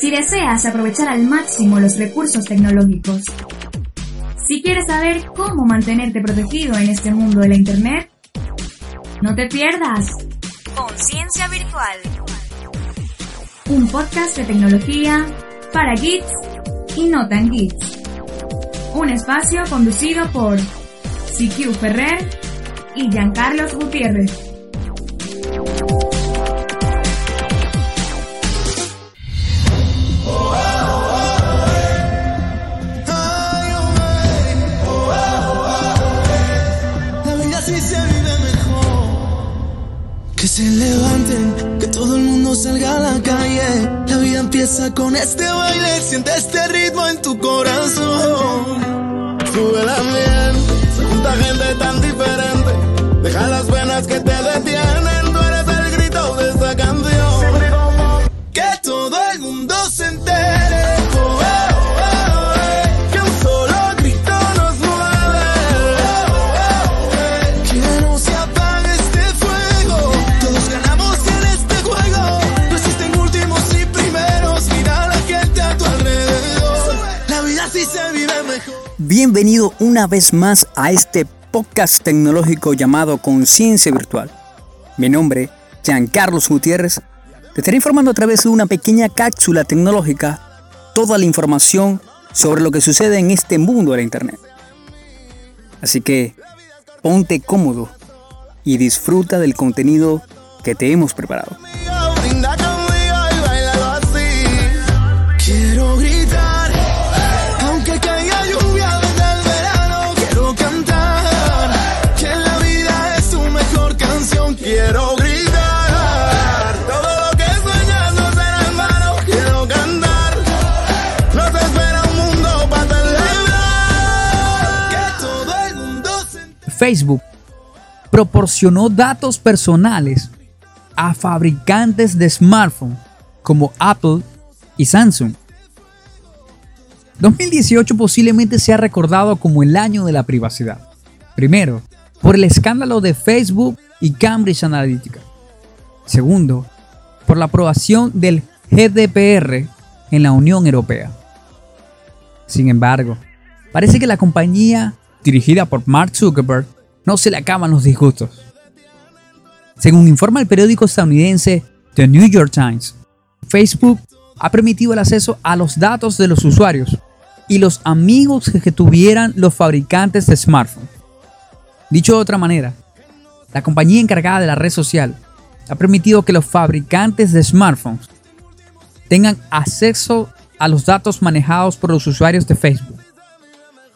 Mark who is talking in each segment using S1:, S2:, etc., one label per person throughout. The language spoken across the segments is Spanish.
S1: si deseas aprovechar al máximo los recursos tecnológicos. Si quieres saber cómo mantenerte protegido en este mundo de la Internet, no te pierdas Conciencia Virtual, un podcast de tecnología para geeks y no tan geeks. Un espacio conducido por CQ Ferrer y Giancarlos Gutiérrez.
S2: Se levanten, que todo el mundo salga a la calle. La vida empieza con este baile, siente este ritmo en tu corazón. Sube la miel, junta gente tan diferente. Deja las penas que te
S3: Bienvenido una vez más a este podcast tecnológico llamado Conciencia Virtual. Mi nombre, Giancarlos Gutiérrez, te estaré informando a través de una pequeña cápsula tecnológica toda la información sobre lo que sucede en este mundo de la Internet. Así que ponte cómodo y disfruta del contenido que te hemos preparado. Facebook proporcionó datos personales a fabricantes de smartphones como Apple y Samsung. 2018 posiblemente sea recordado como el año de la privacidad. Primero, por el escándalo de Facebook y Cambridge Analytica. Segundo, por la aprobación del GDPR en la Unión Europea. Sin embargo, parece que la compañía dirigida por Mark Zuckerberg, no se le acaban los disgustos. Según informa el periódico estadounidense The New York Times, Facebook ha permitido el acceso a los datos de los usuarios y los amigos que tuvieran los fabricantes de smartphones. Dicho de otra manera, la compañía encargada de la red social ha permitido que los fabricantes de smartphones tengan acceso a los datos manejados por los usuarios de Facebook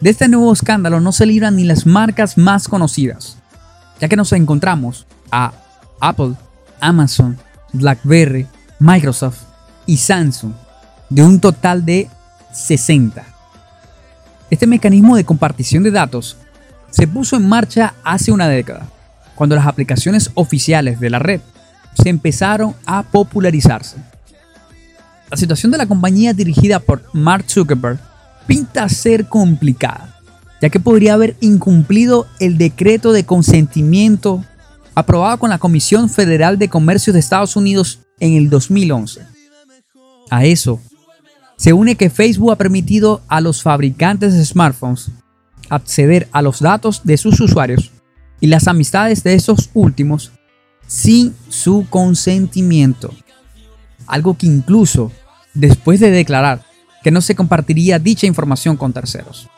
S3: de este nuevo escándalo no se libran ni las marcas más conocidas, ya que nos encontramos a Apple, Amazon, BlackBerry, Microsoft y Samsung, de un total de 60. Este mecanismo de compartición de datos se puso en marcha hace una década, cuando las aplicaciones oficiales de la red se empezaron a popularizarse. La situación de la compañía dirigida por Mark Zuckerberg pinta ser complicada, ya que podría haber incumplido el decreto de consentimiento aprobado con la Comisión Federal de Comercio de Estados Unidos en el 2011. A eso se une que Facebook ha permitido a los fabricantes de smartphones acceder a los datos de sus usuarios y las amistades de esos últimos sin su consentimiento. Algo que incluso después de declarar que no se compartiría dicha información con terceros.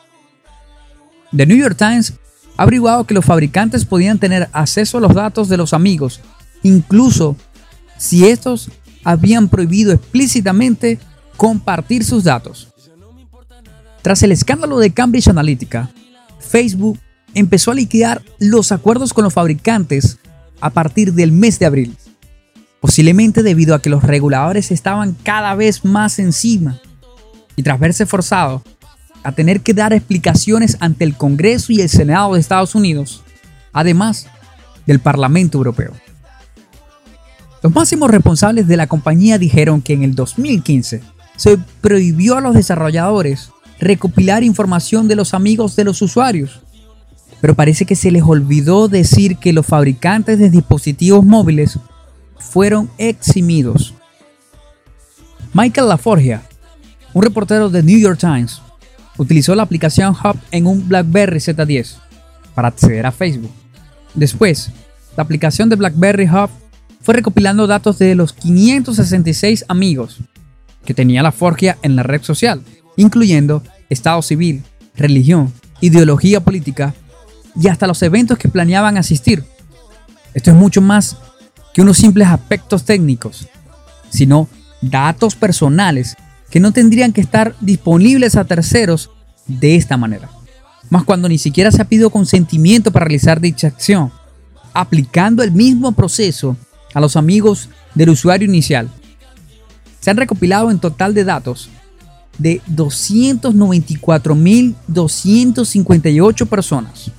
S3: The New York Times ha averiguado que los fabricantes podían tener acceso a los datos de los amigos, incluso si estos habían prohibido explícitamente compartir sus datos. Tras el escándalo de Cambridge Analytica, Facebook empezó a liquidar los acuerdos con los fabricantes a partir del mes de abril, posiblemente debido a que los reguladores estaban cada vez más encima y tras verse forzado a tener que dar explicaciones ante el Congreso y el Senado de Estados Unidos, además del Parlamento Europeo. Los máximos responsables de la compañía dijeron que en el 2015 se prohibió a los desarrolladores recopilar información de los amigos de los usuarios, pero parece que se les olvidó decir que los fabricantes de dispositivos móviles fueron eximidos Michael Laforgia, un reportero de New York Times, utilizó la aplicación Hub en un BlackBerry Z10 para acceder a Facebook. Después, la aplicación de BlackBerry Hub fue recopilando datos de los 566 amigos que tenía la Forgia en la red social, incluyendo estado civil, religión, ideología política y hasta los eventos que planeaban asistir. Esto es mucho más que unos simples aspectos técnicos, sino datos personales que no tendrían que estar disponibles a terceros de esta manera. Más cuando ni siquiera se ha pedido consentimiento para realizar dicha acción, aplicando el mismo proceso a los amigos del usuario inicial. Se han recopilado en total de datos de 294.258 personas.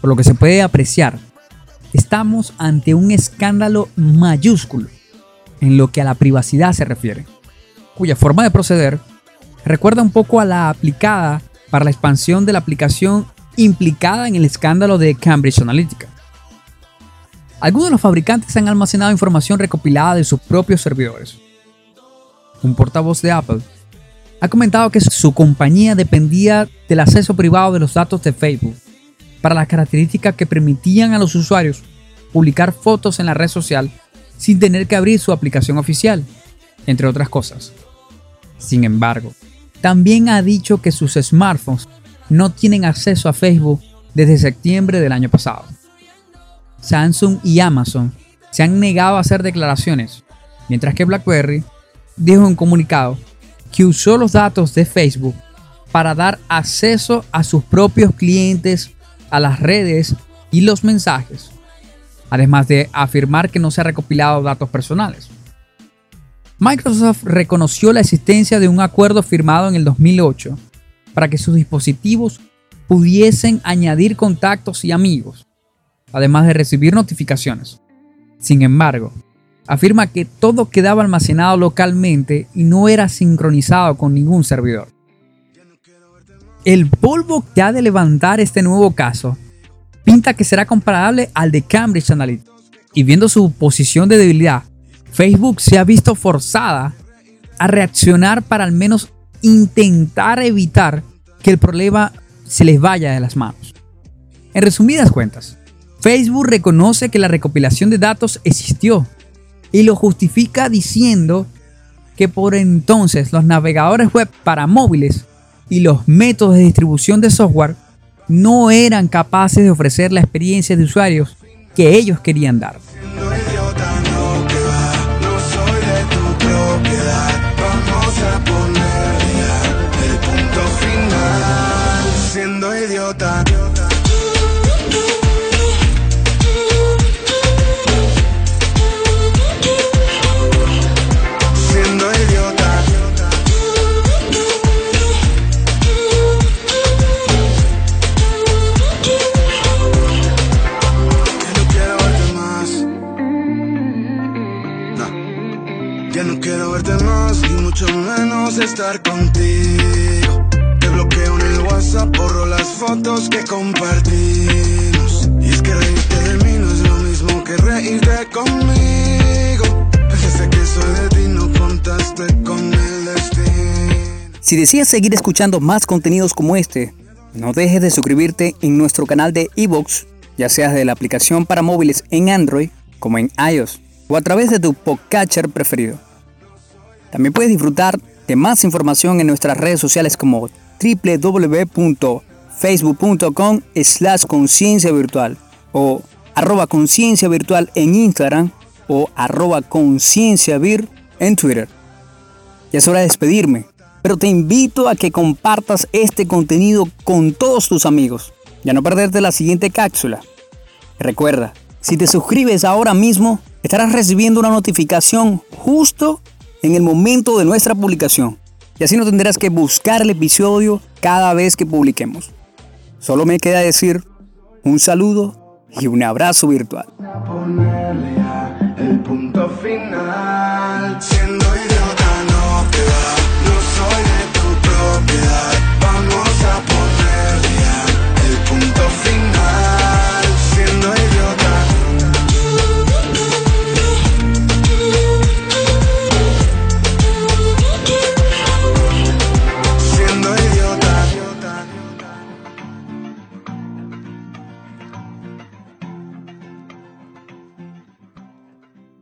S3: Por lo que se puede apreciar, estamos ante un escándalo mayúsculo en lo que a la privacidad se refiere, cuya forma de proceder recuerda un poco a la aplicada para la expansión de la aplicación implicada en el escándalo de Cambridge Analytica. Algunos de los fabricantes han almacenado información recopilada de sus propios servidores. Un portavoz de Apple ha comentado que su compañía dependía del acceso privado de los datos de Facebook para las características que permitían a los usuarios publicar fotos en la red social sin tener que abrir su aplicación oficial, entre otras cosas. Sin embargo, también ha dicho que sus smartphones no tienen acceso a Facebook desde septiembre del año pasado. Samsung y Amazon se han negado a hacer declaraciones, mientras que BlackBerry dijo en un comunicado que usó los datos de Facebook para dar acceso a sus propios clientes a las redes y los mensajes, además de afirmar que no se ha recopilado datos personales. Microsoft reconoció la existencia de un acuerdo firmado en el 2008 para que sus dispositivos pudiesen añadir contactos y amigos, además de recibir notificaciones. Sin embargo, afirma que todo quedaba almacenado localmente y no era sincronizado con ningún servidor. El polvo que ha de levantar este nuevo caso pinta que será comparable al de Cambridge Analytica. Y viendo su posición de debilidad, Facebook se ha visto forzada a reaccionar para al menos intentar evitar que el problema se les vaya de las manos. En resumidas cuentas, Facebook reconoce que la recopilación de datos existió y lo justifica diciendo que por entonces los navegadores web para móviles y los métodos de distribución de software no eran capaces de ofrecer la experiencia de usuarios que ellos querían dar.
S2: De de.
S3: Si deseas seguir escuchando más contenidos como este, no dejes de suscribirte en nuestro canal de Evox, ya sea de la aplicación para móviles en Android como en iOS o a través de tu podcatcher preferido. También puedes disfrutar más información en nuestras redes sociales como www.facebook.com slash conciencia virtual o arroba conciencia virtual en Instagram o arroba conciencia vir en Twitter. Ya es hora de despedirme, pero te invito a que compartas este contenido con todos tus amigos y a no perderte la siguiente cápsula. Recuerda, si te suscribes ahora mismo, estarás recibiendo una notificación justo en el momento de nuestra publicación. Y así no tendrás que buscar el episodio cada vez que publiquemos. Solo me queda decir un saludo y un abrazo virtual.